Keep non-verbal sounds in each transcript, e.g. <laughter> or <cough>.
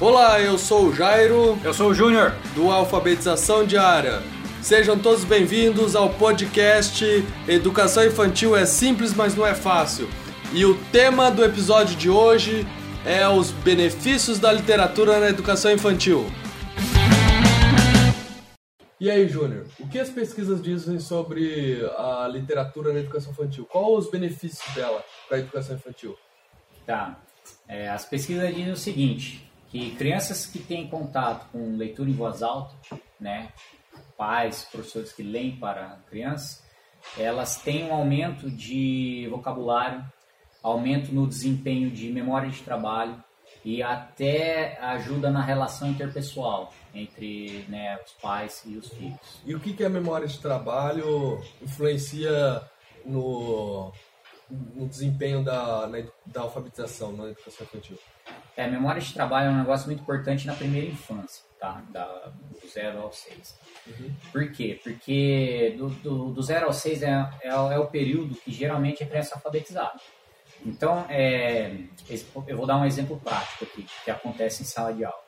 Olá, eu sou o Jairo, Eu sou o Júnior. do Alfabetização Diária. Sejam todos bem-vindos ao podcast Educação Infantil é simples, mas não é fácil. E o tema do episódio de hoje é os benefícios da literatura na educação infantil. E aí, Júnior, o que as pesquisas dizem sobre a literatura na educação infantil? Quais os benefícios dela para a educação infantil? Tá. É, as pesquisas dizem o seguinte, que crianças que têm contato com leitura em voz alta, né, pais, professores que leem para crianças, elas têm um aumento de vocabulário, aumento no desempenho de memória de trabalho e até ajuda na relação interpessoal entre né, os pais e os filhos. E o que, que a memória de trabalho influencia no, no desempenho da, na, da alfabetização na educação infantil? É, memória de trabalho é um negócio muito importante na primeira infância, tá? Da, do 0 ao 6. Por quê? Porque do, do, do 0 ao 6 é, é, é o período que geralmente a criança é alfabetizada. Então, é, eu vou dar um exemplo prático aqui, que acontece em sala de aula.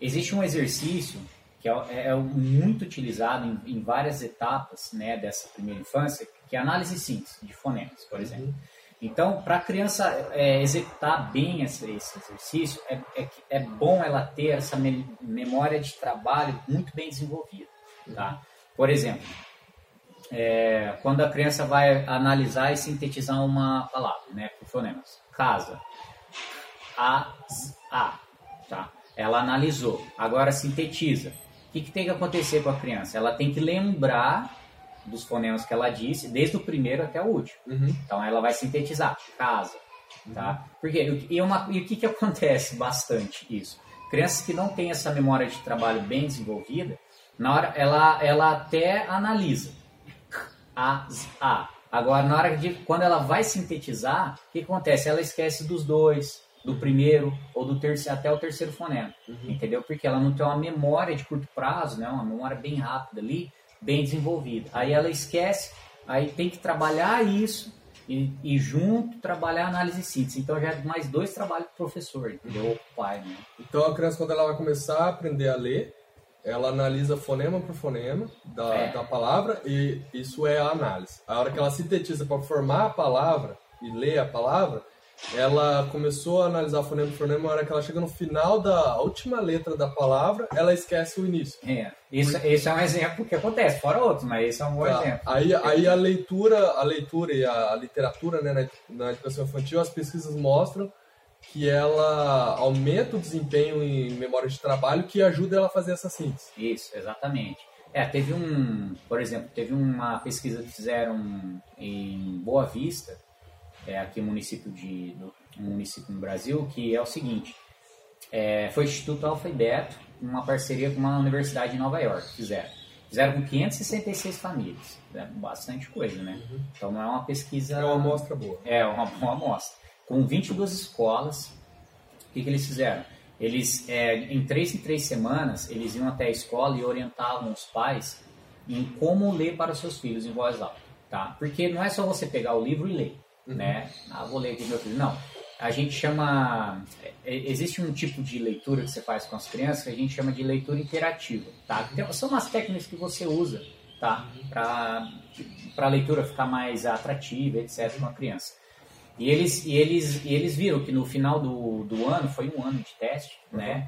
Existe um exercício que é, é muito utilizado em, em várias etapas né, dessa primeira infância, que é a análise síntese de fonemas, por exemplo. Então, para a criança é, executar bem esse, esse exercício, é, é, é bom ela ter essa me- memória de trabalho muito bem desenvolvida. Tá? Por exemplo, é, quando a criança vai analisar e sintetizar uma palavra, né, por fonemas. Casa. A, a. Tá? Ela analisou. Agora sintetiza. O que, que tem que acontecer com a criança? Ela tem que lembrar dos fonemas que ela disse, desde o primeiro até o último. Então ela vai sintetizar. Casa. Tá? Porque, e, uma, e o que, que acontece bastante isso? Crianças que não têm essa memória de trabalho bem desenvolvida, na hora ela, ela até analisa a, a. Agora, na hora de quando ela vai sintetizar, o que acontece? Ela esquece dos dois, do primeiro ou do terceiro até o terceiro fonema, entendeu? Porque ela não tem uma memória de curto prazo, né? Uma memória bem rápida ali, bem desenvolvida. Aí ela esquece, aí tem que trabalhar isso e, e junto trabalhar a análise e síntese. Então já é mais dois trabalhos pro professor, entendeu? Pro pai, né? Então a criança, quando ela vai começar a aprender a ler, ela analisa fonema por fonema da, É. da palavra e isso é a análise. A hora que ela sintetiza para formar a palavra e ler a palavra, ela começou a analisar fonema por fonema, a hora que ela chega no final da última letra da palavra, ela esquece o início. É, isso, esse é um exemplo que acontece, fora outros, mas esse é um bom Tá. exemplo. Aí, aí a leitura, a leitura e a literatura né, na, na educação infantil, as pesquisas mostram que ela aumenta o desempenho em memória de trabalho que ajuda ela a fazer essa síntese. Isso, exatamente. É, teve um, por exemplo, teve uma pesquisa que fizeram em Boa Vista, é aqui no município de, um município no Brasil, que é o seguinte, é, foi o Instituto Alfabeto, uma parceria com uma universidade de Nova York, fizeram. Fizeram com 566 famílias, é bastante coisa, né? Então não é uma pesquisa... É uma amostra boa. É, uma boa amostra. Com 22 escolas, o que, que eles fizeram? Eles, é, em três em três semanas, eles iam até a escola e orientavam os pais em como ler para os seus filhos em voz alta, tá? Porque não é só você pegar o livro e ler, né? Ah, vou ler aqui meu filho. Não. A gente chama... é, Existe um tipo de leitura que você faz com as crianças que a gente chama de leitura interativa, tá? Tem- são umas técnicas que você usa, tá? Para a leitura ficar mais atrativa, etc. com a criança. E eles, e eles, e eles viram que no final do, do ano, foi um ano de teste, né?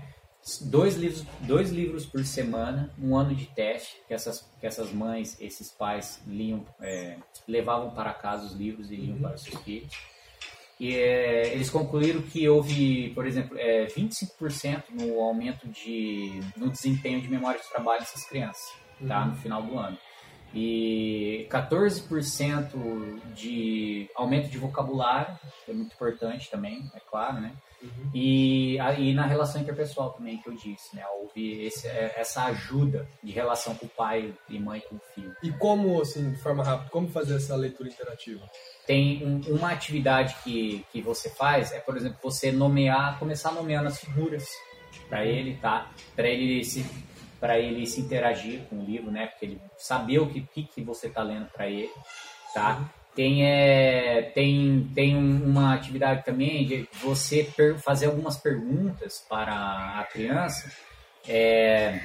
Dois livros, dois livros por semana, um ano de teste, que essas, que essas mães, esses pais liam, é, levavam para casa os livros e liam para os seus filhos. E é, eles concluíram que houve, por exemplo, é, 25% no aumento de, no desempenho de memória de trabalho dessas crianças, tá? No final do ano e 14% de aumento de vocabulário, que é muito importante também, é claro, né? E aí na relação interpessoal também que eu disse, né? Houve esse, é, essa ajuda de relação com o pai e mãe com o filho. E como, assim, de forma rápida, como fazer essa leitura interativa? Tem um- uma atividade que, que você faz, é por exemplo, você nomear, começar nomeando as figuras para ele, tá? Para ele se para ele se interagir com o livro, né? Porque ele saber o que, que, que você tá lendo para ele, tá? Tem, é, tem, tem uma atividade também de você fazer algumas perguntas para a criança é,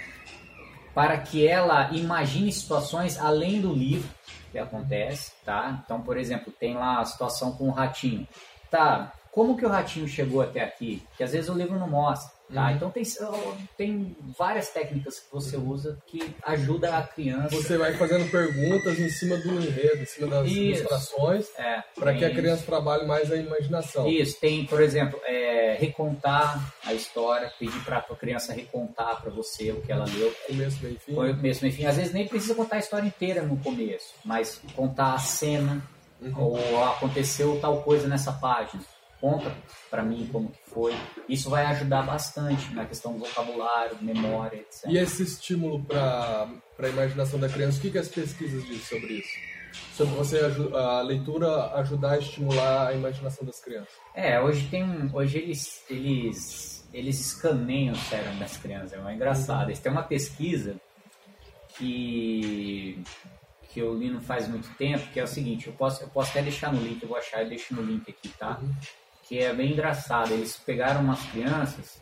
para que ela imagine situações além do livro que acontece, tá? Então, por exemplo, tem lá a situação com o ratinho. Tá, como que o ratinho chegou até aqui? Que às vezes o livro não mostra. Tá? Uhum. Então tem, tem várias técnicas que você usa que ajuda a criança. Você vai fazendo perguntas em cima do enredo, em cima das isso. ilustrações, é, para que a criança trabalhe mais a imaginação. Isso, tem, por exemplo, é, recontar a história, pedir para a criança recontar para você o que ela leu. Começo, meio fim. Começo, meio fim. Às vezes nem precisa contar a história inteira no começo, mas contar a cena, uhum. ou aconteceu tal coisa nessa página conta para mim como que foi. Isso vai ajudar bastante na questão do vocabulário, memória, etc. E esse estímulo para a imaginação da criança, o que, que as pesquisas dizem sobre isso? Sobre você a leitura ajudar a estimular a imaginação das crianças? É, hoje tem hoje eles eles eles escaneiam o cérebro das crianças, é uma engraçado. Eles têm uma pesquisa que que eu li não faz muito tempo, que é o seguinte, eu posso, eu posso até deixar no link, eu vou achar e deixo no link aqui, tá? Uhum que é bem engraçado. Eles pegaram umas crianças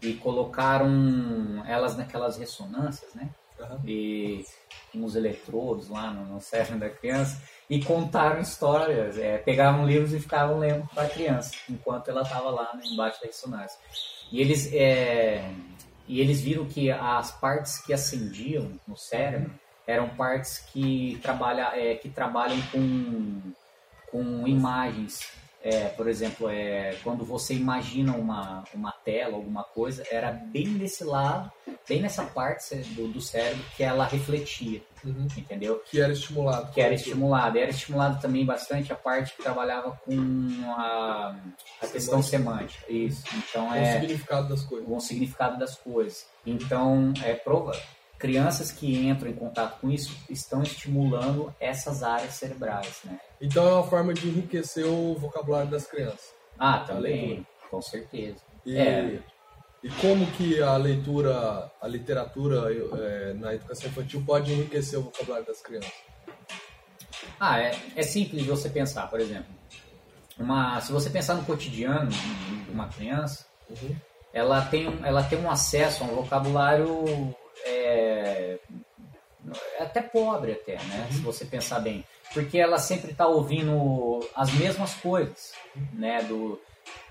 e colocaram elas naquelas ressonâncias, né? Uhum. E uns eletrodos lá no, no cérebro da criança e contaram histórias. É, pegavam livros e ficavam lendo para a criança enquanto ela estava lá né, embaixo da ressonância. E eles, é, e eles viram que as partes que acendiam no cérebro eram partes que, trabalha, é, que trabalham com, com imagens é, por exemplo, é, quando você imagina uma, uma tela, alguma coisa, era bem nesse lado, bem nessa parte do, do cérebro que ela refletia, uhum. entendeu? Que era estimulado. Que era estimulado. Era estimulado também bastante a parte que trabalhava com a, a questão semântica. Isso. Então, com é, o significado das coisas. Com o significado das coisas. Então, é prova crianças que entram em contato com isso estão estimulando essas áreas cerebrais, né? Então é uma forma de enriquecer o vocabulário das crianças. Ah, também, com certeza. E, é. e como que a leitura, a literatura é, na educação infantil pode enriquecer o vocabulário das crianças? Ah, é, é simples você pensar, por exemplo. Uma, se você pensar no cotidiano de uma criança, uhum. ela, tem, ela tem um acesso a um vocabulário é, é até pobre até, né? Se você pensar bem, porque ela sempre está ouvindo as mesmas coisas, né? Do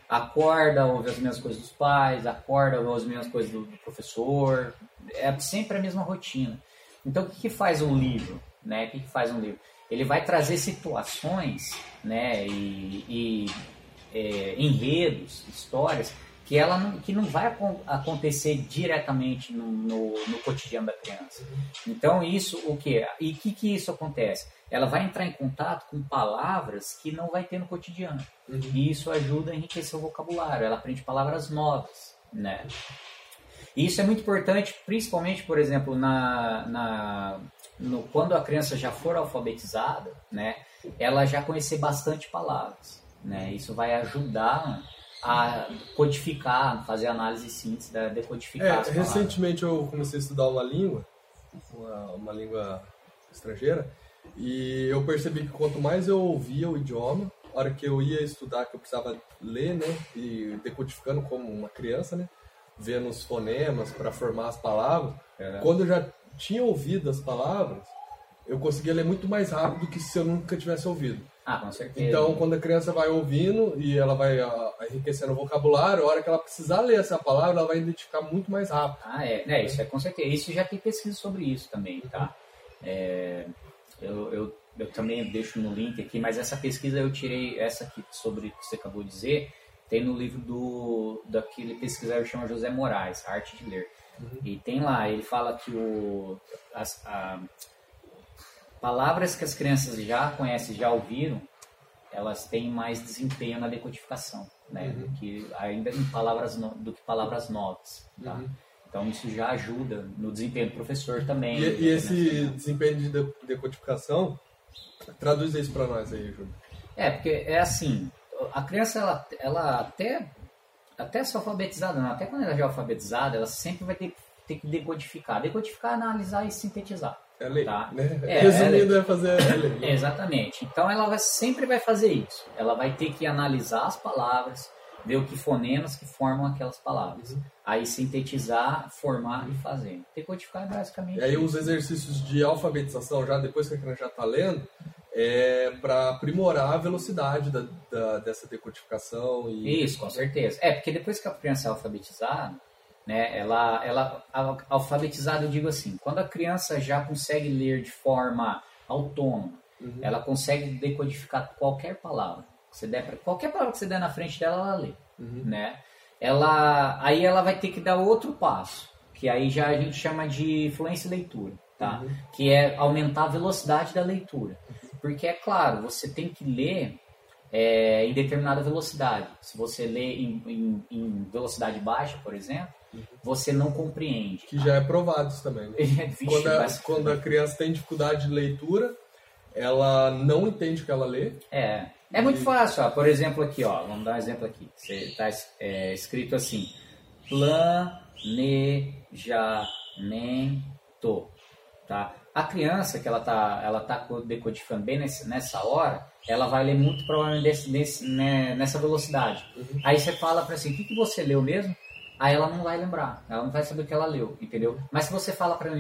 acorda, ouve as mesmas coisas dos pais, acorda, ouve as mesmas coisas do, do professor, é sempre a mesma rotina. Então, o que, que faz um livro, né? O que, que faz um livro? Ele vai trazer situações, né? E, e é, enredos, histórias que ela não, que não vai acontecer diretamente no, no, no, cotidiano da criança. Então isso o que e que que isso acontece? Ela vai entrar em contato com palavras que não vai ter no cotidiano uhum. e isso ajuda a enriquecer o vocabulário. Ela aprende palavras novas, né? E isso é muito importante, principalmente, por exemplo, na, na no, quando a criança já for alfabetizada, né? Ela já conhecer bastante palavras, né? Isso vai ajudar a codificar, fazer análise e síntese, da decodificar. É, recentemente eu comecei a estudar uma língua, uma, uma língua estrangeira, e eu percebi que quanto mais eu ouvia o idioma, a hora que eu ia estudar, que eu precisava ler, né, e decodificando como uma criança, né, vendo os fonemas para formar as palavras, é. quando eu já tinha ouvido as palavras, eu conseguia ler muito mais rápido do que se eu nunca tivesse ouvido. Ah, com certeza. Então, quando a criança vai ouvindo e ela vai uh, enriquecendo o vocabulário, a hora que ela precisar ler essa palavra, ela vai identificar muito mais rápido. Ah, é. é isso é com certeza. Isso já tem pesquisa sobre isso também, tá? É, eu, eu, eu também deixo no link aqui, mas essa pesquisa eu tirei, essa aqui sobre o que você acabou de dizer, tem no livro do daquele pesquisador que chama José Moraes, Arte de Ler. Uhum. E tem lá, ele fala que o, as, a, Palavras que as crianças já conhecem, já ouviram, elas têm mais desempenho na decodificação, né? Uhum. Do que ainda em palavras no, do que palavras novas, tá? Uhum. Então isso já ajuda no desempenho do professor também. E, e esse desempenho de decodificação, traduz isso para nós aí, Júlio. É, porque é assim, a criança ela, ela até até se alfabetizada, não, até quando ela já é alfabetizada, ela sempre vai ter, ter que decodificar. Decodificar, analisar e sintetizar. É lei, tá? né? É, Resumindo, é, é fazer a lei. Exatamente. Então ela vai, sempre vai fazer isso. Ela vai ter que analisar as palavras, ver o que fonemas que formam aquelas palavras. Uhum. Aí sintetizar, formar e fazer. Decodificar é basicamente E aí isso. os exercícios de alfabetização, já depois que a criança já está lendo, é para aprimorar a velocidade da, da- dessa decodificação e Isso, com certeza. É, porque depois que a criança é alfabetizada, né, ela, ela al- alfabetizada, eu digo assim, quando a criança já consegue ler de forma autônoma, Uhum. ela consegue decodificar qualquer palavra. que Você der pra, qualquer palavra que você der na frente dela, ela lê, Uhum. né? Ela, aí ela vai ter que dar outro passo, que aí já a gente chama de fluência e leitura, tá? Uhum. Que é aumentar a velocidade da leitura. Porque é claro, você tem que ler é, em determinada velocidade. Se você lê em, em- em velocidade baixa, por exemplo, você não compreende. que já é provado isso também. né? <laughs> Vixe, quando, a, quando a criança tem dificuldade de leitura, ela não entende o que ela lê. É, é muito fácil. Ó. Por exemplo, aqui, ó, vamos dar um exemplo aqui. Você tá é, escrito assim: planejamento, tá? A criança que ela tá, ela tá decodificando bem nessa hora, ela vai ler muito provavelmente desse, desse, né, nessa velocidade. Aí você fala para assim, o que, que você leu mesmo? Aí ela não vai lembrar, ela não vai saber o que ela leu, entendeu? Mas se você fala para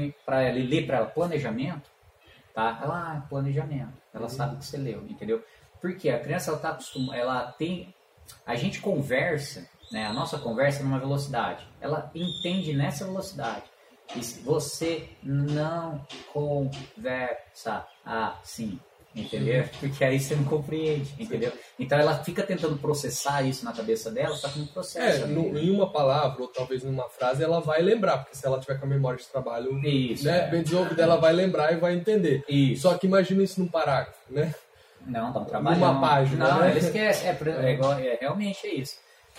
ela ler para ela planejamento, tá? Ela, ah, planejamento. Ela sabe o que você leu, entendeu? Porque a criança ela tá acostumada, ela tem a gente conversa, né? A nossa conversa é numa velocidade. Ela entende nessa velocidade. E se você não conversa assim, entendeu? Porque aí você não compreende, entendeu? Então ela fica tentando processar isso na cabeça dela, só que não processa. É, no- em uma palavra ou talvez numa frase ela vai lembrar, porque se ela tiver com a memória de trabalho Isso. né, é. bem desenvolvida, ela vai lembrar e vai entender. Isso. Só que imagina isso num parágrafo, né? Não, tá um trabalho. Numa página, Não, né? ele esquece. É, é igual- é, realmente é isso.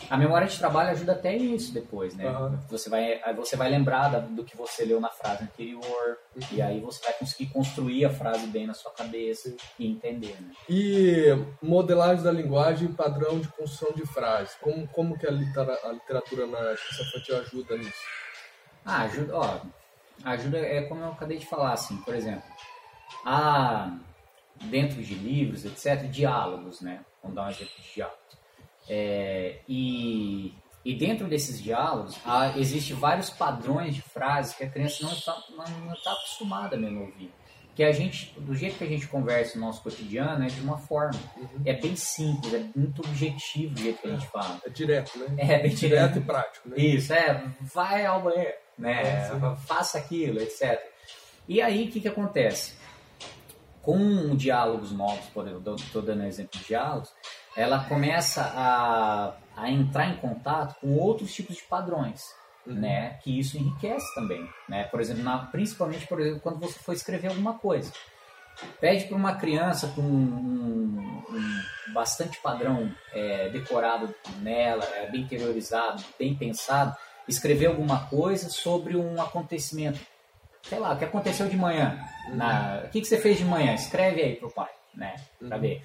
A memória de trabalho ajuda até isso depois, né? Aham. Você, vai, você vai lembrar do que você leu na frase anterior, e aí você vai conseguir construir a frase bem na sua cabeça e entender, né? E modelagem da linguagem e padrão de construção de frases. Como, como que a, litera- a literatura na educação infantil ajuda nisso? Ah, ajuda, ó, ajuda é como eu acabei de falar, assim, por exemplo, há dentro de livros, etc., diálogos, né? Vamos dar um exemplo de diálogos. É, e, e dentro desses diálogos, há, existe vários padrões de frases que a criança não está, não, está acostumada mesmo a ouvir. Que a gente, do jeito que a gente conversa no nosso cotidiano, é de uma forma. É bem simples, é muito objetivo o jeito que a gente fala. É direto, né? É bem Direto e prático, né? isso, é, vai ao banheiro, né? É. Faça aquilo, etc. E aí, o que, que acontece? Com diálogos novos, por exemplo, estou dando exemplo de diálogos, ela começa a, a entrar em contato com outros tipos de padrões, né? Que isso enriquece também, né? Por exemplo, na- principalmente, por exemplo, quando você for escrever alguma coisa. Pede para uma criança com um, um bastante padrão é, decorado nela, é, bem interiorizado, bem pensado, escrever alguma coisa sobre um acontecimento. Sei lá, o que aconteceu de manhã. Na, o que, que você fez de manhã? Escreve aí pro pai, né? Pra ver.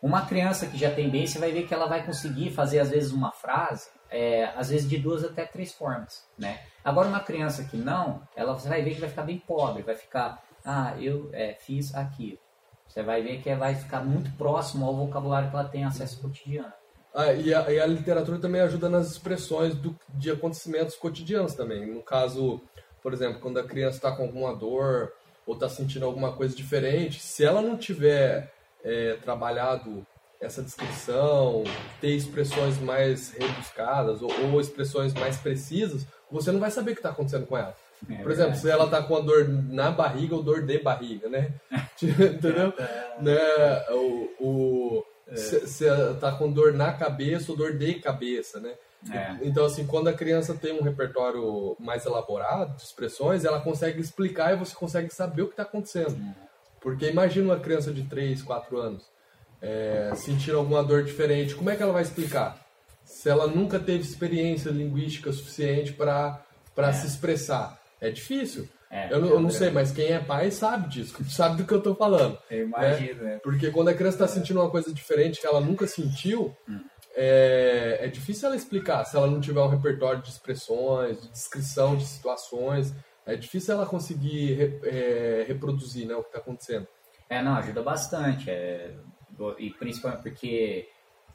Uma criança que já tem bem, você vai ver que ela vai conseguir fazer, às vezes, uma frase, é, às vezes de duas até três formas, né? Agora, uma criança que não, ela você vai ver que vai ficar bem pobre, vai ficar, ah, eu é, fiz aquilo. Você vai ver que vai ficar muito próximo ao vocabulário que ela tem acesso cotidiano. Ah, e, a, e a literatura também ajuda nas expressões do- de acontecimentos cotidianos também. No caso, por exemplo, quando a criança está com alguma dor ou está sentindo alguma coisa diferente, se ela não tiver é, trabalhado essa descrição, ter expressões mais rebuscadas ou, ou expressões mais precisas, você não vai saber o que está acontecendo com ela. É Por exemplo, verdade. se ela tá com a dor na barriga ou dor de barriga, né? <laughs> Entendeu? né? O, o, se, se ela tá com dor na cabeça ou dor de cabeça, né? É. Então, assim, quando a criança tem um repertório mais elaborado de expressões, ela consegue explicar e você consegue saber o que está acontecendo. Porque imagina uma criança de 3, 4 anos é, sentir alguma dor diferente, como é que ela vai explicar? Se ela nunca teve experiência linguística suficiente para para se expressar. É difícil. É, eu, não- eu não é sei, mas quem é pai sabe disso, <laughs> sabe do que eu tô falando. Eu imagino, né? Porque quando a criança está sentindo uma coisa diferente que ela nunca sentiu, Hum. é, é difícil ela explicar se ela não tiver um repertório de expressões, de descrição de situações. É difícil ela conseguir re, é, reproduzir né, o que está acontecendo. É, não, ajuda bastante. É, e principalmente porque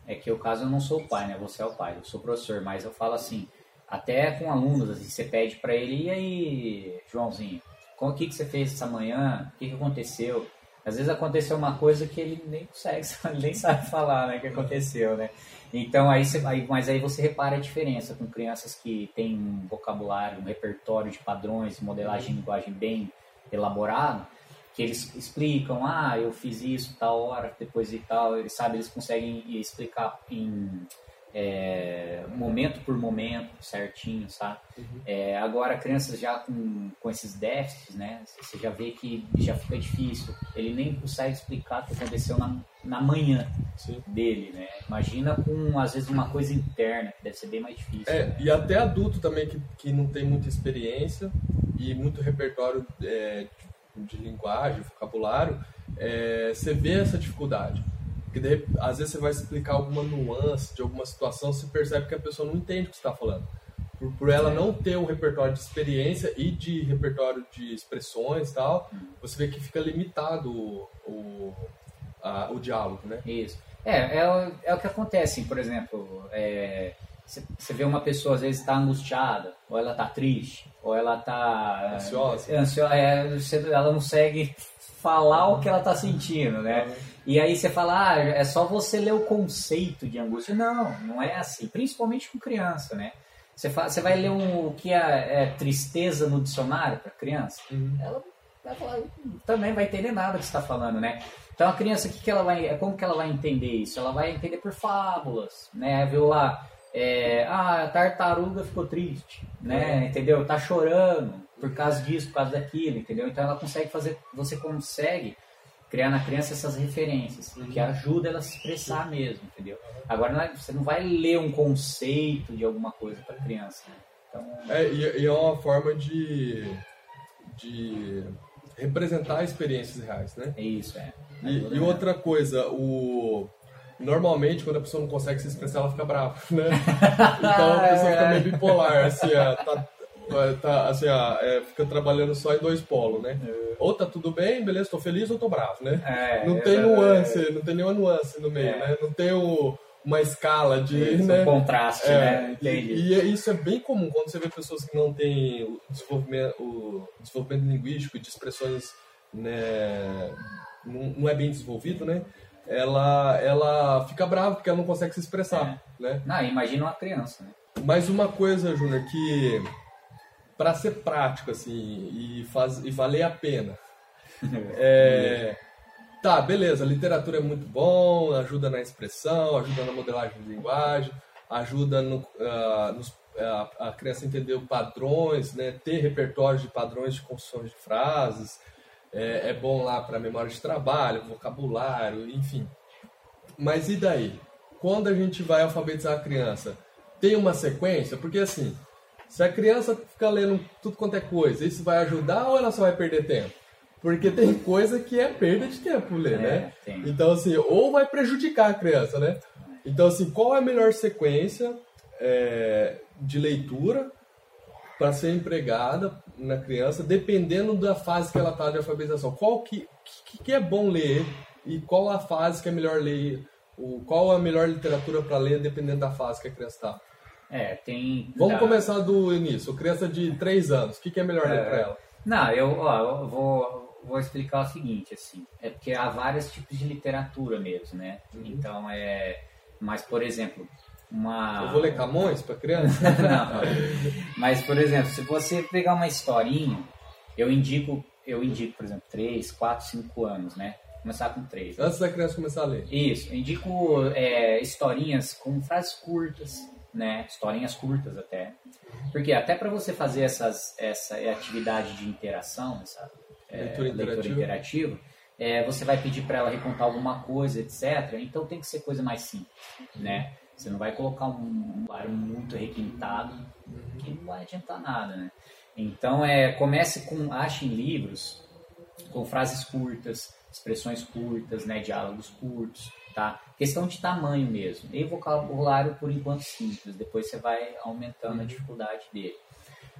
é que o caso eu não sou o pai, né? Você é o pai, eu sou professor, mas eu falo assim, até com alunos, assim, você pede para ele, e aí, Joãozinho, o que, que você fez essa manhã? O que, que aconteceu? Às vezes aconteceu uma coisa que ele nem consegue, <laughs> nem sabe falar, né, que aconteceu, né? Então aí, você, aí, mas aí você repara a diferença com crianças que têm um vocabulário, um repertório de padrões, modelagem de linguagem bem elaborado, que eles explicam, ah, eu fiz isso tal hora, depois e tal, eles sabe, eles conseguem explicar em é, momento por momento, certinho, sabe? Uhum. É, agora, crianças já com, com esses déficits, né? Você já vê que já fica difícil. Ele nem consegue explicar o que aconteceu na, na manhã Sim. dele, né? Imagina com, às vezes, uma coisa interna, que deve ser bem mais difícil. É, né? e até adulto também que, que não tem muita experiência e muito repertório é, de, linguagem, vocabulário, é, você vê essa dificuldade. Porque de, às vezes você vai explicar alguma nuance de alguma situação, você percebe que a pessoa não entende o que você está falando. Por, por ela é. não ter um repertório de experiência e de repertório de expressões e tal, você vê que fica limitado o, o, a, o diálogo, né? Isso. É, é, o, é o que acontece, por exemplo, é, você vê uma pessoa às vezes está angustiada, ou ela está triste, ou ela está ansiosa, é, ansiosa é, ela não consegue falar o que ela está sentindo, né? E aí você fala, ah, é só você ler o conceito de angústia. Não, não é assim. Principalmente com criança, né? Você, fala, você vai ler um, o que é, é tristeza no dicionário para criança. Uhum. Ela falar, também vai entender nada que está falando, né? Então a criança, que que ela vai, como que ela vai entender isso? Ela vai entender por fábulas, né? Viu lá, é, ah, a tartaruga ficou triste, né? Uhum. Entendeu? Tá chorando por causa disso, por causa daquilo, entendeu? Então ela consegue fazer, você consegue criar na criança essas referências, uhum. que ajuda ela a se expressar mesmo, entendeu? Agora, é, você não vai ler um conceito de alguma coisa para criança. Né? Então... É, e, e, é uma forma de, de representar experiências reais, né? É isso, é. E, e outra coisa, o... Normalmente, quando a pessoa não consegue se expressar, ela fica brava, <laughs> né? <laughs> Então a pessoa fica meio bipolar, assim, ó, tá tá, assim, ó, é, fica trabalhando só em dois polos, né? É. Ou tá tudo bem, beleza, tô feliz ou tô bravo, né? É, não tem nuance, não tem nenhuma nuance no meio, é. né? Não tem o, uma escala de. Isso, né? um contraste, é, né? Entendi. E, e, isso é bem comum quando você vê pessoas que não têm o desenvolvimento, o desenvolvimento linguístico e de expressões, né? Não, não é bem desenvolvido, né? ela, ela fica brava porque ela não consegue se expressar, é. né? Não, imagina uma criança, né? Mas uma coisa, Júnior, que para ser prático assim e, faz, e valer a pena. <laughs> É, tá, beleza, literatura é muito bom, ajuda na expressão, ajuda na modelagem de linguagem, ajuda no, uh, nos, uh, a criança entender padrões, né, ter repertório de padrões de construções de frases, é, é bom lá para memória de trabalho, vocabulário, enfim. Mas e daí? Quando a gente vai alfabetizar a criança, tem uma sequência? Porque assim, se a criança ficar lendo tudo quanto é coisa, isso vai ajudar ou ela só vai perder tempo? Porque tem coisa que é perda de tempo ler, é, né? Tem. Então, assim, ou vai prejudicar a criança, né? Então, assim, qual é a melhor sequência é, de leitura para ser empregada na criança, dependendo da fase que ela está de alfabetização? Qual que, que, que, é bom ler e qual a fase que é melhor ler? O, qual a melhor literatura para ler, dependendo da fase que a criança está? É, tem. Vamos começar do início. Criança de 3 anos, o que, que é melhor é... ler para ela? Não, eu, ó, eu vou, vou explicar o seguinte, assim. É porque há vários tipos de literatura mesmo, né? Uhum. Então é. Mas, por exemplo, uma. Eu vou ler Camões para criança? <laughs> não. Mas, por exemplo, se você pegar uma historinha, eu indico, eu indico, por exemplo, 3, 4, 5 anos, né? Começar com 3. Antes da criança começar a ler. Isso. Eu indico é, historinhas com frases curtas né? Historinhas curtas até. Porque até para você fazer essas, essa atividade de interação, essa é, leitura, leitura interativa, é, você vai pedir para ela recontar alguma coisa, etc. Então tem que ser coisa mais simples, né? Você não vai colocar um barulho muito requintado que não vai adiantar nada, né? Então é, comece com achem livros com frases curtas, expressões curtas, né, diálogos curtos, tá? Questão de tamanho mesmo. E vocabulário, por enquanto, simples. Depois você vai aumentando a dificuldade dele.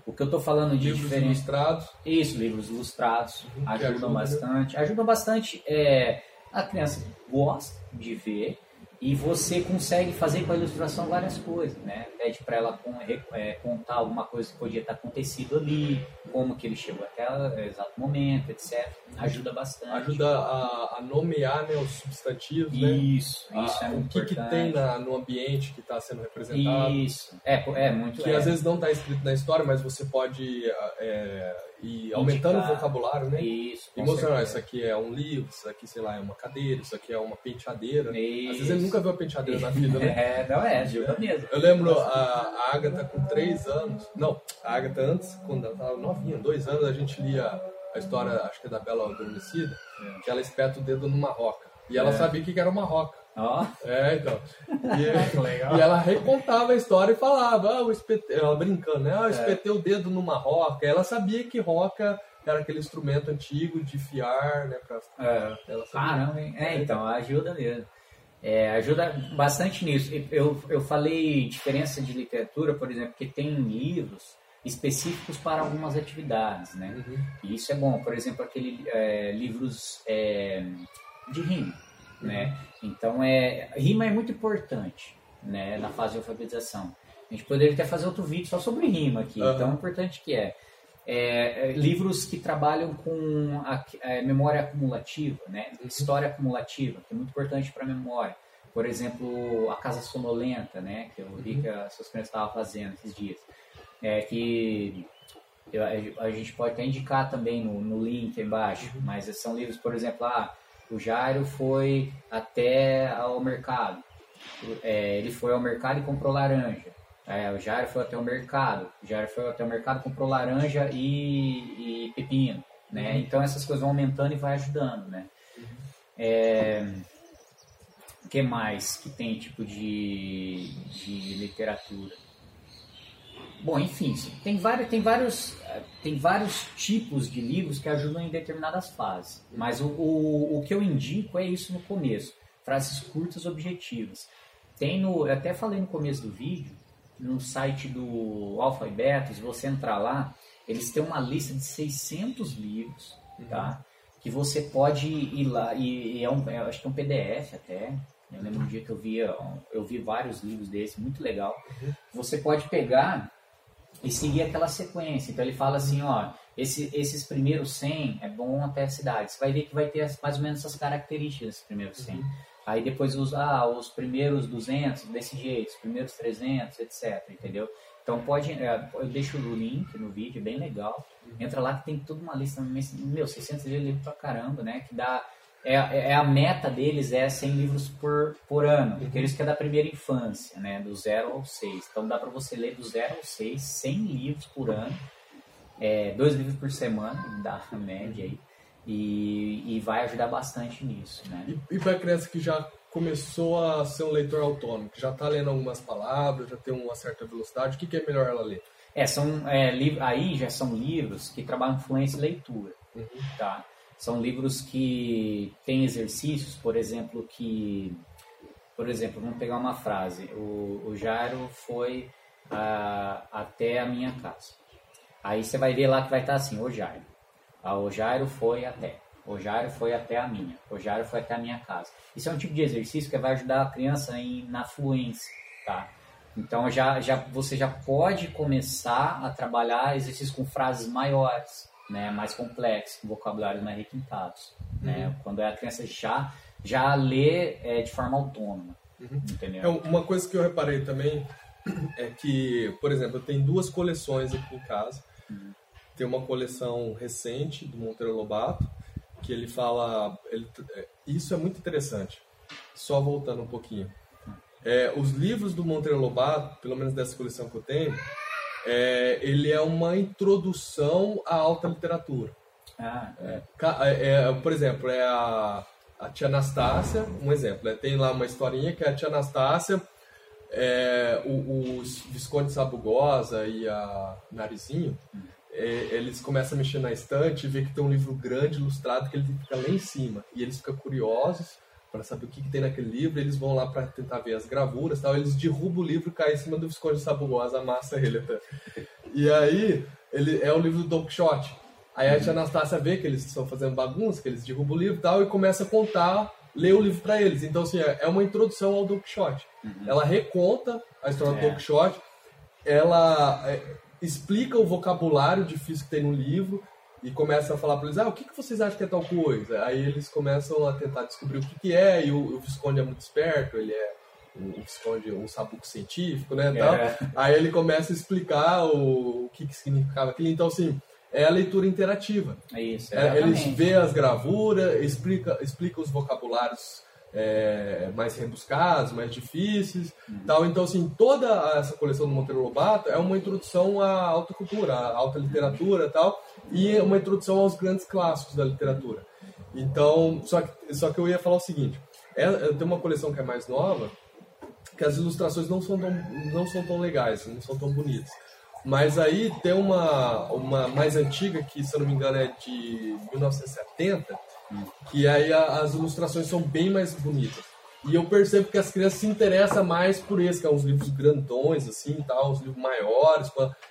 O que eu tô falando de Livros diferença. ilustrados. Isso, livros ilustrados Uhum, ajudam ajuda, né? bastante. Ajudam bastante. É, a criança gosta de ver e você consegue fazer com a ilustração várias coisas, né? Pede para ela re- é, contar alguma coisa que podia ter acontecido ali, como que ele chegou até o exato momento, etc. Ajuda bastante. Ajuda a, a nomear né, os substantivos, né? Isso, isso Ah, é o muito que, que importante. tem na- no ambiente que está sendo representado. Isso. É, é muito. Que é, às vezes não está escrito na história, mas você pode é, ir aumentando Indicar. o vocabulário, né? Isso. E mostrando, isso aqui é um livro, isso aqui, sei lá, é uma cadeira, isso aqui é uma penteadeira. Às vezes Isso. ele nunca viu a penteadeira na vida, né? <laughs> É, não é, ajuda mesmo. Eu lembro a, a Agatha com três anos. Não, a Agatha antes, quando ela estava novinha, dois anos, a gente lia a história, acho que é da Bela Adormecida, que ela espeta o dedo numa roca. E ela É. sabia que era uma roca. Ó, É, então. E, <laughs> e ela recontava a história e falava, ah, eu espetei, ela brincando, né? É. Ah, eu espetei o dedo numa roca. Ela sabia que roca era aquele instrumento antigo de fiar, né? Pra... É. Ela sabia. Caramba, hein? É, então, ajuda mesmo. É, ajuda bastante nisso. Eu, eu falei diferença de literatura, por exemplo, que tem livros específicos para algumas atividades, né? Uhum. E isso é bom. Por exemplo, aquele é, livros é, de rima, né? Então, é, rima é muito importante, né? Na fase de alfabetização. A gente poderia até fazer outro vídeo só sobre rima aqui. Aham. Então, é importante que é. É, é, livros que trabalham com a, é, memória acumulativa, né? História acumulativa, que é muito importante para a memória. Por exemplo, a Casa Sonolenta, né? Que eu vi que as suas crianças estavam fazendo esses dias. É que eu- a gente pode até indicar também no, no link embaixo, mas são livros, por exemplo, ah, o Jairo foi até ao mercado. É, ele foi ao mercado e comprou laranja. É, o Jairo foi até o mercado. O Jairo foi até o mercado e comprou laranja e, e pepino. Né? Então essas coisas vão aumentando e vai ajudando. Né? É, o que mais que tem tipo de, de literatura? Bom, enfim, tem vários, tem, vários, tem vários tipos de livros que ajudam em determinadas fases. Mas o, o, o que eu indico é isso no começo. Frases curtas, objetivas. Tem no, eu até falei no começo do vídeo, no site do Alfa e Beta, se você entrar lá, eles têm uma lista de 600 livros, tá? Que você pode ir lá, e, e é um, eu acho que é um PDF até. Eu lembro um dia que eu via, eu vi vários livros desses, muito legal. Você pode pegar e seguir aquela sequência. Então ele fala assim, ó, esse, esses primeiros 100 é bom até a cidade. Você vai ver que vai ter mais ou menos essas características desses primeiros 100. Aí depois os, ah, os primeiros 200 desse jeito, os primeiros 300, etc, entendeu? Então pode, é, eu deixo o link no vídeo, é bem legal. Entra lá que tem toda uma lista, meu, 600 livros pra caramba, né? Que dá, é, é a meta deles é 100 livros por, por ano, porque eles querem da primeira infância, né? Do 0 ao 6. Então dá pra você ler do 0 ao 6, 100 livros por ano, é, dois livros por semana, dá a média aí. E, e vai ajudar bastante nisso, né? E, e para criança que já começou a ser um leitor autônomo, que já está lendo algumas palavras, já tem uma certa velocidade, o que, que é melhor ela ler? É, são é, aí já são livros que trabalham fluência e leitura, tá? São livros que têm exercícios, por exemplo, que, por exemplo, vamos pegar uma frase. O, o Jairo foi ah, até a minha casa. Aí você vai ver lá que vai estar assim, o Jairo. O Jairo foi até. O Jairo foi até a minha. O Jairo foi até a minha casa. Isso é um tipo de exercício que vai ajudar a criança em, na fluência, tá? Então já, já, você já pode começar a trabalhar exercícios com frases maiores, né, mais complexos, com vocabulários mais requintados, né? Quando a criança já já lê é, de forma autônoma, entendeu? É, uma coisa que eu reparei também <clears throat> é que, por exemplo, eu tenho duas coleções aqui em casa. Tem uma coleção recente do Monteiro Lobato, que ele fala. Ele, é, isso é muito interessante. Só voltando um pouquinho. É, os livros do Monteiro Lobato, pelo menos dessa coleção que eu tenho, é, ele é uma introdução à alta literatura. Ah, é. É, é, por exemplo, é a, a tia Anastácia, um exemplo. né? Tem lá uma historinha que é a tia Anastácia, é, o, os Visconde Sabugosa e a Narizinho, é, eles começam a mexer na estante e vê que tem um livro grande, ilustrado, que ele fica lá em cima. E eles ficam curiosos para saber o que, que tem naquele livro, eles vão lá para tentar ver as gravuras tal. Eles derrubam o livro, caem em cima do Visconde Sabugosa, amassa ele até. E aí, ele é o livro do Don Quixote. Aí a tia Anastácia vê que eles estão fazendo bagunça, que eles derrubam o livro e tal, e começa a contar, ler o livro para eles. Então, assim, é uma introdução ao Don Quixote. Uhum. Ela reconta a história é. do Don Quixote, ela é, explica o vocabulário difícil que tem no livro, e começa a falar para eles, ah, o que, que vocês acham que é tal coisa? Aí eles começam a tentar descobrir o que, que é, e o, o Visconde é muito esperto, ele é um Visconde, um sabuco científico, né, tal. É. Aí ele começa a explicar o, o que, que significava aquilo. Então, assim, é a leitura interativa. É isso, é, Eles vê as gravuras, explica, explica os vocabulários é, mais rebuscados, mais difíceis, uhum. tal. Então, assim, toda essa coleção do Monteiro Lobato é uma introdução à alta cultura, à alta literatura, tal, e uma introdução aos grandes clássicos da literatura. Então, só que, só que eu ia falar o seguinte: é, tem uma coleção que é mais nova, que as ilustrações não são tão, não são tão legais, não são tão bonitas. Mas aí tem uma, uma mais antiga, que se eu não me engano é de 1970, que aí a, as ilustrações são bem mais bonitas. E eu percebo que as crianças se interessam mais por esse, que é uns livros grandões, assim, tal, uns livros maiores,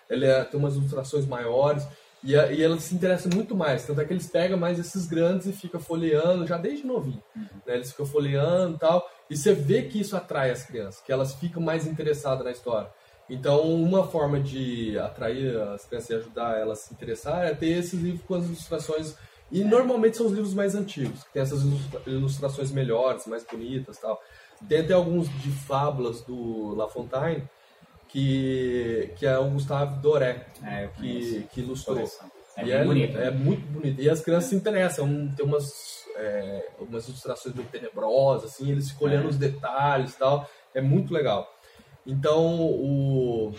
ele é, tem umas ilustrações maiores. E, a, e elas se interessam muito mais. Tanto é que eles pegam mais esses grandes e ficam folheando, já desde novinho. Uhum. Né? Eles ficam folheando e tal. E você vê que isso atrai as crianças, que elas ficam mais interessadas na história. Então, uma forma de atrair as crianças e ajudar elas a se interessar é ter esses livros com as ilustrações e normalmente são os livros mais antigos, que tem essas ilustrações melhores, mais bonitas tal. Tem até alguns de fábulas do La Fontaine, que, que é o Gustave Doré, é, que, que ilustrou. É, e é, bonito, é muito bonito. E as crianças se interessam, tem umas, é, umas ilustrações muito tenebrosas, assim, eles ficam olhando é. os detalhes tal. É muito legal. Então, o,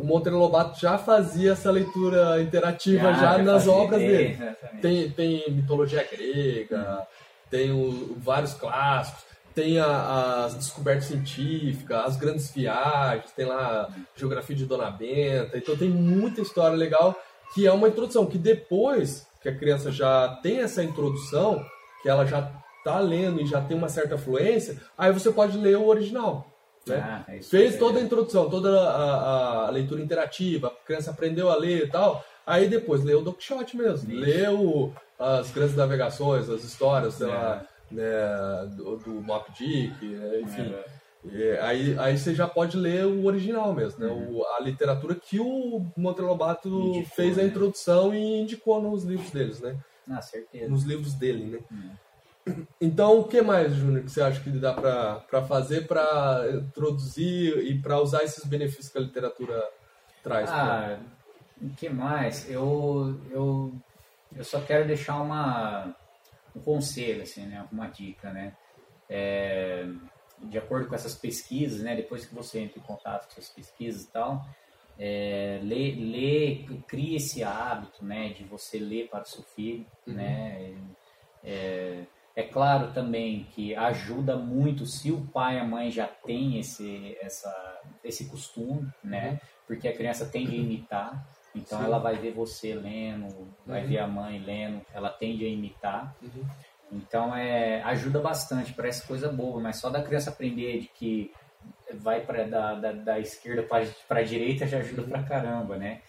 o, Monteiro Lobato já fazia essa leitura interativa já, já nas obras dele. Tem, tem mitologia grega, hum. tem o, vários clássicos, tem as descobertas científicas, as grandes viagens, tem lá geografia de Dona Benta. Então, tem muita história legal que é uma introdução, que depois que a criança já tem essa introdução, que ela já está lendo e já tem uma certa fluência, aí você pode ler o original. Né? Ah, é Fez toda a introdução, toda a, a, leitura interativa, a criança aprendeu a ler e tal. Aí depois leu o Don Quixote mesmo, Ixi. leu as grandes navegações, as histórias, sei é. lá, né, do, do Mock Dick, né, enfim. É. aí, aí você já pode ler o original mesmo, né? Uhum. O, a literatura que o Monteiro Lobato indicou, fez a né? introdução e indicou nos livros deles, né? Ah, certeza. Nos livros dele, né? Uhum. Então, o que mais, Júnior, que você acha que dá para fazer para introduzir e para usar esses benefícios que a literatura traz? Ah, o que mais? Eu, eu, eu só quero deixar uma, um conselho, assim, né? uma dica, né? É, de acordo com essas pesquisas, né? Depois que você entra em contato com essas pesquisas e tal, é, lê, lê, cria esse hábito, né? De você ler para o seu filho, uhum. né? É, é claro também que ajuda muito se o pai e a mãe já têm esse, essa, esse costume, né? Uhum. Porque a criança tende a imitar. Então Sim. ela vai ver você lendo, vai uhum. ver a mãe lendo, ela tende a imitar. Uhum. Então é, ajuda bastante, parece coisa boa, mas só da criança aprender de que vai para da, da, da, esquerda para a direita já ajuda pra caramba, né?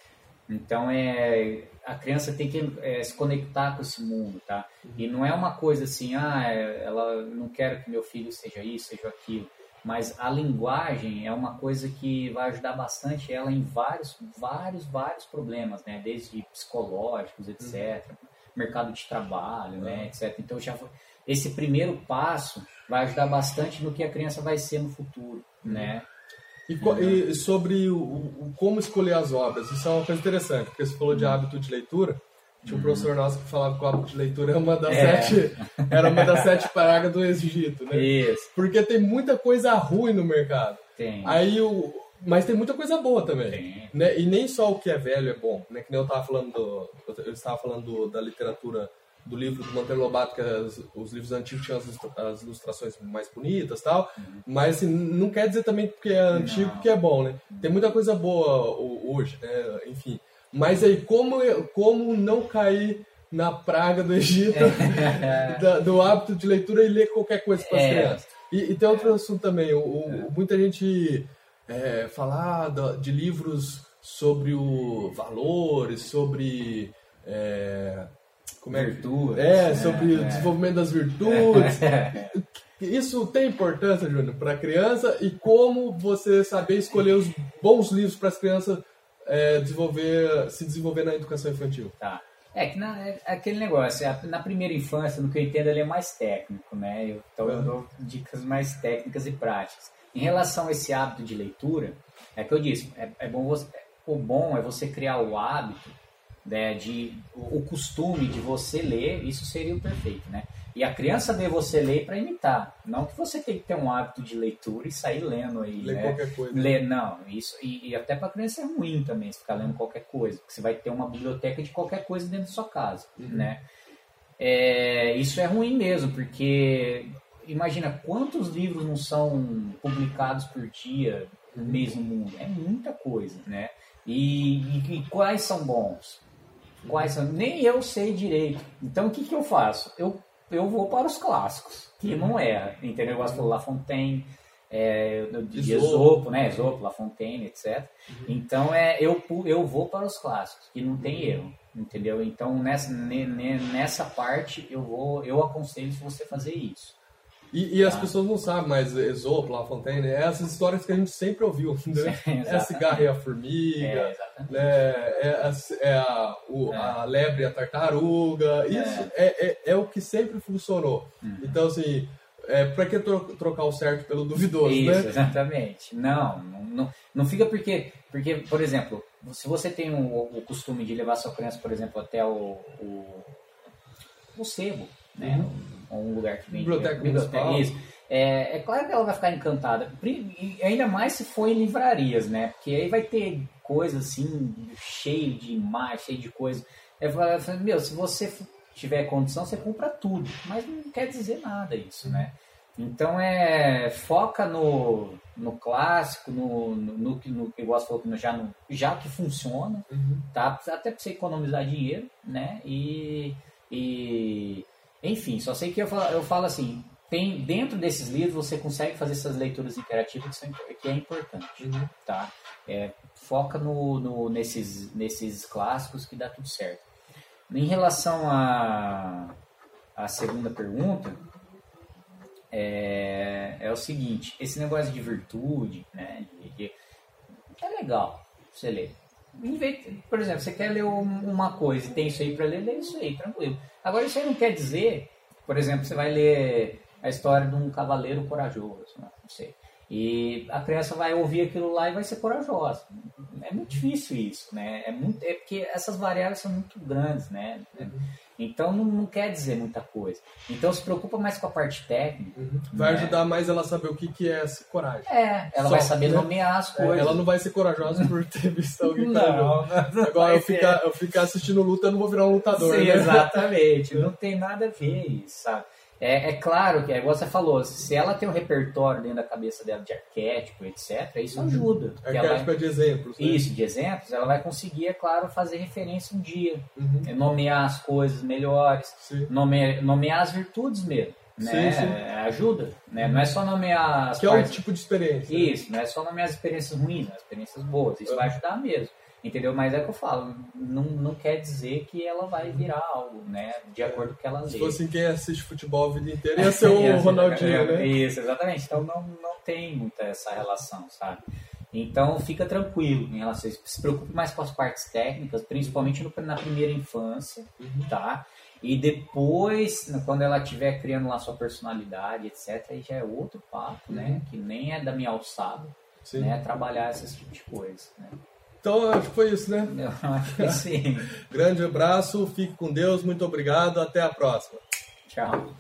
Então é a criança tem que é, se conectar com esse mundo, tá? E não é uma coisa assim, ah, é, ela não quero que meu filho seja isso, seja aquilo. Mas a linguagem é uma coisa que vai ajudar bastante ela em vários, vários, vários problemas, né? Desde psicológicos, etc. Uhum. Mercado de trabalho, né? Uhum. Etc. Então já esse primeiro passo vai ajudar bastante no que a criança vai ser no futuro, uhum. né? E, e sobre o, o, como escolher as obras, isso é uma coisa interessante, porque você falou de uhum. hábito de leitura. Tinha um uhum. professor nosso que falava que o hábito de leitura era uma das é. sete, era uma das sete pragas do Egito, né? Isso. Porque tem muita coisa ruim no mercado. Tem. Aí o, mas tem muita coisa boa também. Tem. Né? E nem só o que é velho é bom, né? Que nem eu estava falando, do, eu estava falando da literatura do livro do Monteiro Lobato, que as, os livros antigos tinham as, as ilustrações mais bonitas tal, uhum. mas assim, não quer dizer também porque é antigo não. que é bom, né? Tem muita coisa boa hoje, né? Enfim. Mas aí, como, como não cair na praga do Egito, <laughs> da, do hábito de leitura e ler qualquer coisa para as é. crianças? E, e, tem outro assunto também, o, o, muita gente é, fala ah, de livros sobre o valores, sobre é, como é, virtudes. É, sobre é, o desenvolvimento das virtudes. <laughs> Isso tem importância, Júnior, para a criança e como você saber escolher os bons livros para as crianças é, desenvolver, se desenvolver na educação infantil. Tá. É que na, é aquele negócio, na primeira infância, no que eu entendo, ele é mais técnico, né? Eu, então eu dou dicas mais técnicas e práticas. Em relação a esse hábito de leitura, é que eu disse, é, é bom você, o bom é você criar o hábito, né, de, o, costume de você ler, isso seria o perfeito, né? E a criança vê você ler para imitar. Não que você tem que ter um hábito de leitura e sair lendo aí. Ler né? qualquer coisa. Ler, não, isso. E, e até para criança é ruim também se ficar lendo qualquer coisa. Porque você vai ter uma biblioteca de qualquer coisa dentro da sua casa. Uhum. Né? É, isso é ruim mesmo, porque imagina quantos livros não são publicados por dia no mesmo mundo. É muita coisa, né? E, e, e quais são bons? Quais são? Nem eu sei direito. Então o que, que eu faço? Eu eu vou para os clássicos, que não é, entendeu? Eu gosto de La Fontaine, é, de Esopo, né? Esopo, La Fontaine, etc. Uhum. Então é, eu, eu vou para os clássicos, que não tem erro, entendeu? Então nessa, nessa parte eu vou, eu aconselho você fazer isso. E, e as ah. pessoas não sabem, mas Esopo, La Fontaine, é essas histórias que a gente sempre ouviu. <laughs> Né? é a cigarra e a formiga, é, né? é, a, é a, o, é. a lebre e a tartaruga. É. Isso é, é, é, o que sempre funcionou. Uhum. Então, assim, é, para que trocar o certo pelo duvidoso, Isso, né? exatamente. Não, não, não fica porque, porque, por exemplo, se você tem o, o costume de levar sua criança, por exemplo, até o, o, o sebo, né? Uhum um lugar que vem biblioteca, biblioteca isso. É, é claro que ela vai ficar encantada, e ainda mais se for em livrarias, né? Porque aí vai ter coisa assim, cheio de imagem, cheio de coisa. Meu, se você tiver condição, você compra tudo, mas não quer dizer nada isso, né? Então é foca no, no clássico, no, no, no, no que eu gosto falou já, no, já que funciona, uhum. tá? Até para você economizar dinheiro, né? E, e enfim, só sei que eu falo, eu falo assim, tem dentro desses livros você consegue fazer essas leituras interativas que, são, que é importante, uhum. tá? É, foca no, no, nesses, nesses clássicos que dá tudo certo. Em relação à a, a segunda pergunta, é, é o seguinte, esse negócio de virtude, né, de, de, é legal você ler. Por exemplo, você quer ler uma coisa e tem isso aí para ler, lê isso aí, tranquilo. Agora, isso aí não quer dizer, por exemplo, você vai ler a história de um cavaleiro corajoso, né? não sei. E a criança vai ouvir aquilo lá e vai ser corajosa. É muito difícil isso, né? É, muito, é porque essas variáveis são muito grandes, né? Uhum. Então não, não, quer dizer muita coisa. Então se preocupa mais com a parte técnica. Uhum. Vai né? ajudar mais ela a saber o que, que é essa coragem. É, ela Só, vai saber né? nomear as é, coisas. É, ela não vai ser corajosa por ter <laughs> visto alguém não, não, Agora eu ficar, eu ficar assistindo luta, eu não vou virar um lutador. Sim, né? exatamente. não tem nada a ver isso, sabe? É, é, claro que, é igual você falou, se ela tem um repertório dentro da cabeça dela de arquétipo, etc., isso uhum. ajuda. Arquétipo ela, é de exemplos. Né? Isso, de exemplos, ela vai conseguir, é claro, fazer referência um dia, uhum. É nomear as coisas melhores, nomear, nomear as virtudes mesmo. Né? Sim, sim. Ajuda, né? Não é só nomear as Que partes... é um tipo de experiência. Isso, não é só nomear as experiências ruins, as experiências boas. Isso uhum. vai ajudar mesmo. Entendeu? Mas é o que eu falo, não, não quer dizer que ela vai virar algo, né? De acordo com o que ela lê. Se fosse quem assiste futebol a vida inteira, ia <laughs> ser o Ronaldinho, né? Isso, exatamente. Então não, não tem muita essa relação, sabe? Então fica tranquilo em relação a isso. Se preocupe mais com as partes técnicas, principalmente no, na primeira infância, uhum. tá? E depois, quando ela estiver criando lá sua personalidade, etc., aí já é outro papo, né? uhum. né? Que nem é da minha alçada, Sim. né? Trabalhar essas tipo de coisas, né? Então, acho que foi isso, né? <laughs> Eu acho que sim. Grande abraço, fique com Deus, muito obrigado, até a próxima. Tchau.